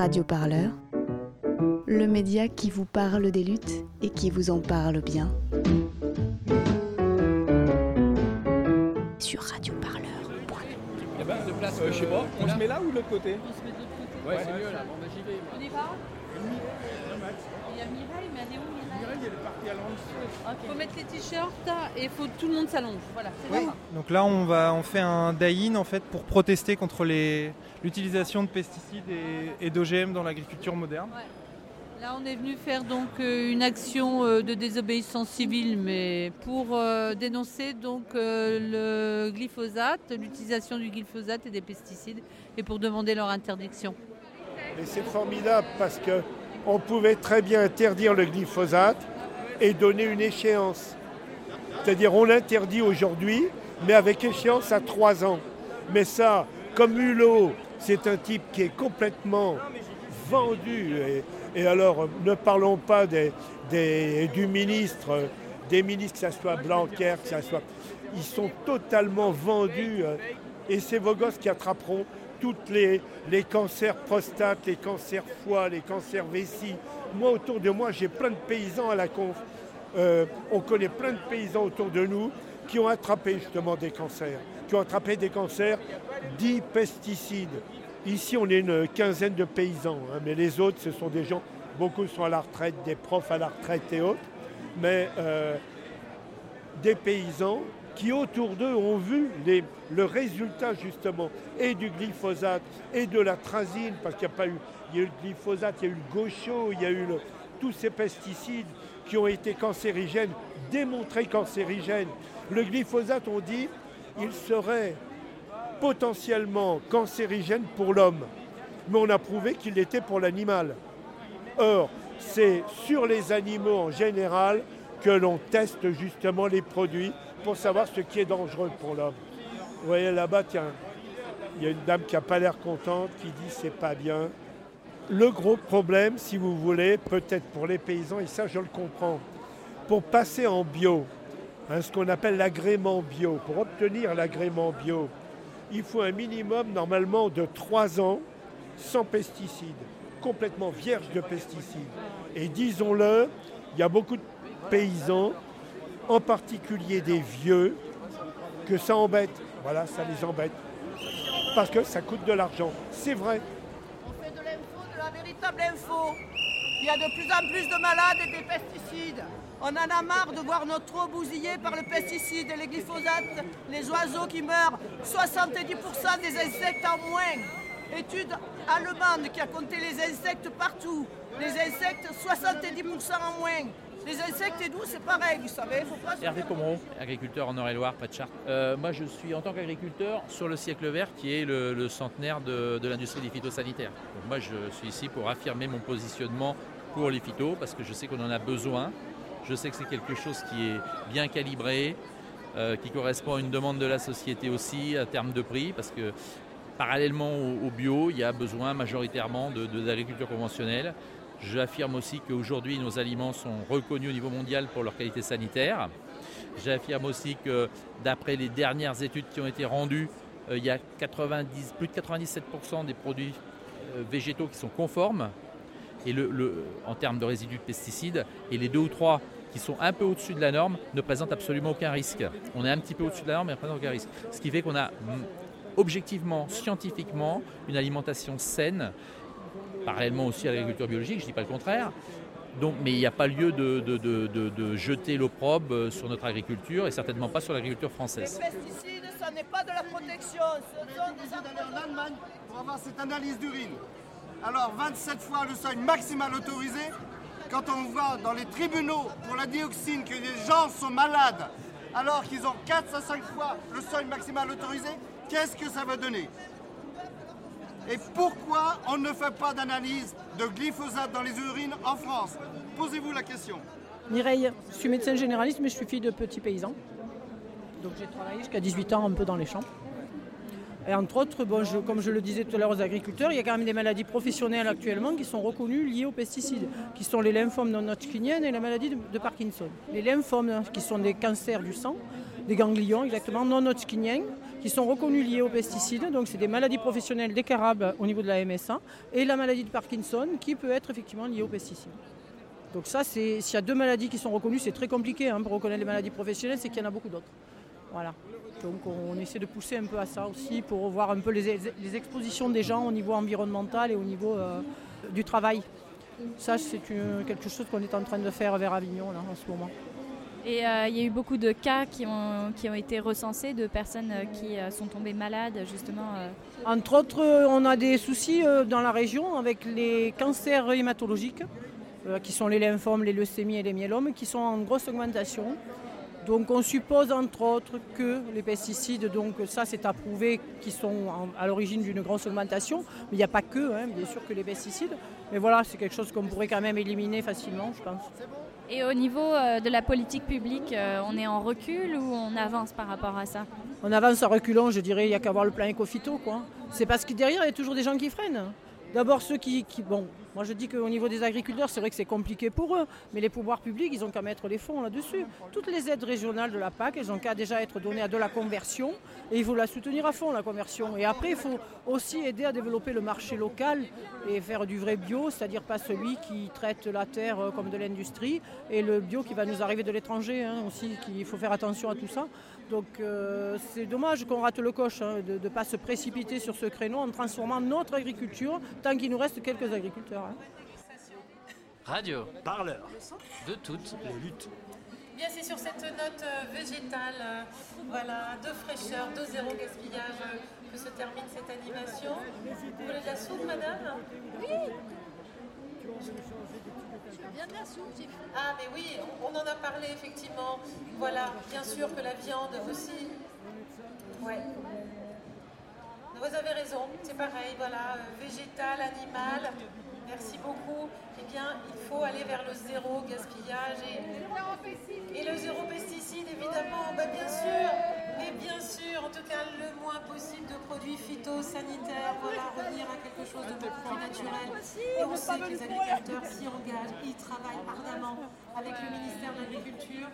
Radio Parleur, le média qui vous parle des luttes et qui vous en parle bien. Sur radioparleur. Eh ben, de place, Euh, je sais pas, on se met là ou de l'autre côté? On se met de l'autre côté. Ouais, c'est mieux là. Bon, bah, j'y vais. On y va? Il y a Mireille, mais elle est où Mireille elle est partie à. Il faut mettre les t-shirts et faut tout le monde s'allonge. Voilà, c'est Oui. Donc là, on, va, on fait un die-in en fait pour protester contre les- l'utilisation de pesticides et, et d'OGM dans l'agriculture moderne. Là, on est venu faire donc euh, une action euh, de désobéissance civile, mais pour euh, dénoncer donc le glyphosate, l'utilisation du glyphosate et des pesticides, et pour demander leur interdiction. Et c'est formidable parce que on pouvait très bien interdire le glyphosate et donner une échéance. C'est-à-dire on l'interdit aujourd'hui, mais avec échéance à trois ans. Mais ça, comme Hulot, c'est un type qui est complètement vendu. Et, alors, ne parlons pas des- du ministre, des ministres, que ce soit Blanquer, que ce soit... Ils sont totalement vendus. euh, Et c'est vos gosses qui attraperont tous les, les cancers prostate, les cancers foie, les cancers vessie. Moi, autour de moi, j'ai plein de paysans à la conf. Euh, on connaît plein de paysans autour de nous qui ont attrapé justement des cancers, qui ont attrapé des cancers dits pesticides. Ici, on est une quinzaine de paysans, hein, mais les autres, ce sont des gens, beaucoup sont à la retraite, des profs à la retraite et autres, mais euh, des paysans qui autour d'eux ont vu le résultat justement et du glyphosate et de la trazine, parce qu'il n'y a pas eu, il y a eu le glyphosate, il y a eu le gaucho, il y a eu tous ces pesticides qui ont été cancérigènes, démontrés cancérigènes. Le glyphosate, on dit, il serait potentiellement cancérigène pour l'homme, mais on a prouvé qu'il l'était pour l'animal. Or, c'est sur les animaux en général que l'on teste justement les produits pour savoir ce qui est dangereux pour l'homme. Vous voyez là-bas, tiens, il y a une dame qui n'a pas l'air contente, qui dit c'est pas bien. Le gros problème, si vous voulez, peut-être pour les paysans, et ça je le comprends, pour passer en bio, hein, ce qu'on appelle l'agrément bio, pour obtenir l'agrément bio, il faut un minimum normalement de 3 ans sans pesticides, complètement vierge de pesticides. Et disons-le, il y a beaucoup de paysans, en particulier des vieux, que ça embête. Voilà, ça les embête. Parce que ça coûte de l'argent. C'est vrai. On fait de l'info, de la véritable info. Il y a de plus en plus de malades et des pesticides. On en a marre de voir notre eau bousillée par le pesticide et les glyphosates, les oiseaux qui meurent, 70% des insectes en moins. Étude allemande qui a compté les insectes partout. Les insectes, 70% en moins. Les insectes et nous, c'est pareil, vous savez. Faut pas se Hervé Pomereau, agriculteur en Eure-et-Loire, pas de charte. Euh, moi, je suis en tant qu'agriculteur sur le siècle vert, qui est le, le centenaire de, de l'industrie des phytosanitaires. Donc, moi, je suis ici pour affirmer mon positionnement pour les phytos, parce que je sais qu'on en a besoin. Je sais que c'est quelque chose qui est bien calibré, euh, qui correspond à une demande de la société aussi, à terme de prix, parce que parallèlement au, au bio, il y a besoin majoritairement de- de- d'agriculture conventionnelle. J'affirme aussi qu'aujourd'hui, nos aliments sont reconnus au niveau mondial pour leur qualité sanitaire. J'affirme aussi que d'après les dernières études qui ont été rendues, euh, il y a 90, plus de 97% des produits euh, végétaux qui sont conformes et en termes de résidus de pesticides, et les deux ou trois qui sont un peu au-dessus de la norme ne présentent absolument aucun risque. On est un petit peu au-dessus de la norme, mais ne présentent aucun risque. Ce qui fait qu'on a mm, objectivement, scientifiquement, une alimentation saine, parallèlement aussi à l'agriculture biologique, je ne dis pas le contraire. Donc, mais il n'y a pas lieu de, de- de- de- de jeter l'opprobre euh, sur notre agriculture et certainement pas sur l'agriculture française. Les pesticides, ça n'est pas de la protection. Ce sont des d'aller en Allemagne pour avoir cette analyse d'urine. Alors 27 fois le seuil maximal autorisé, quand on va dans les tribunaux pour la dioxine que les gens sont malades alors qu'ils ont 4 à 5 fois le seuil maximal autorisé, qu'est-ce que ça va donner? Et pourquoi on ne fait pas d'analyse de glyphosate dans les urines en France? Posez-vous la question. Mireille, je suis médecin généraliste, mais je suis fille de petits paysans. Donc j'ai travaillé jusqu'à 18 ans un peu dans les champs. Et entre autres, comme je le disais tout à l'heure aux agriculteurs, il y a quand même des maladies professionnelles actuellement qui sont reconnues liées aux pesticides, qui sont les lymphomes non-hodgkiniennes et la maladie de, Parkinson. Les lymphomes, qui sont des cancers du sang, des ganglions exactement non-hodgkiniens, qui sont reconnus liés aux pesticides. Donc c'est des maladies professionnelles déclarables au niveau de la MSA et la maladie de Parkinson qui peut être effectivement liée aux pesticides. Donc ça, s'il y a deux maladies qui sont reconnues, c'est très compliqué hein, pour reconnaître les maladies professionnelles, c'est qu'il y en a beaucoup d'autres. Voilà. Donc on essaie de pousser un peu à ça aussi pour voir un peu les, les expositions des gens au niveau environnemental et au niveau euh, du travail. Ça, c'est quelque chose qu'on est en train de faire vers Avignon là, en ce moment. Et euh, il y a eu beaucoup de cas qui ont, qui ont été recensés de personnes euh, qui sont tombées malades, justement. Entre autres, on a des soucis dans la région avec les cancers hématologiques, qui sont les lymphomes, les leucémies et les myélomes, qui sont en grosse augmentation. Donc on suppose entre autres que les pesticides, donc ça c'est approuvé, qui sont à l'origine d'une grosse augmentation, mais il n'y a pas que, hein, bien sûr que les pesticides, mais voilà, c'est quelque chose qu'on pourrait quand même éliminer facilement, je pense. Et au niveau euh, de la politique publique, euh, on est en recul ou on avance par rapport à ça? On avance en reculant, je dirais, il n'y a qu'à voir le plan éco-phyto. C'est parce que derrière, il y a toujours des gens qui freinent. D'abord ceux qui, Bon, moi je dis qu'au niveau des agriculteurs, c'est vrai que c'est compliqué pour eux, mais les pouvoirs publics, ils ont qu'à mettre les fonds là-dessus. Toutes les aides régionales de la PAC, elles ont qu'à déjà être données à de la conversion, et il faut la soutenir à fond, la conversion. Et après, il faut aussi aider à développer le marché local et faire du vrai bio, c'est-à-dire pas celui qui traite la terre euh, comme de l'industrie, et le bio qui va nous arriver de l'étranger hein, aussi, qu'il faut faire attention à tout ça. Donc euh, c'est dommage qu'on rate le coche hein, de ne pas se précipiter sur ce créneau en transformant notre agriculture tant qu'il nous reste quelques agriculteurs. Hein. Radio, parleur, de toutes les luttes. Bien, c'est sur cette note euh, végétale, euh, voilà, de fraîcheur, de zéro gaspillage que se termine cette animation. Vous voulez de la soupe, madame? Oui ah, mais oui, on en a parlé effectivement. Voilà, bien sûr que la viande aussi. Ouais. Vous avez raison, c'est pareil, voilà, euh, végétal, animal. Merci beaucoup. Eh bien, il faut aller vers le zéro gaspillage et, le zéro pesticide, évidemment. Bah, bien sûr, mais bien sûr, en tout cas, le moins possible de produits phytosanitaires. Voilà, revenir à quelque chose de beaucoup plus naturel. Et on sait que les agriculteurs s'y engagent, ils travaillent ardemment avec le ministère de l'Agriculture.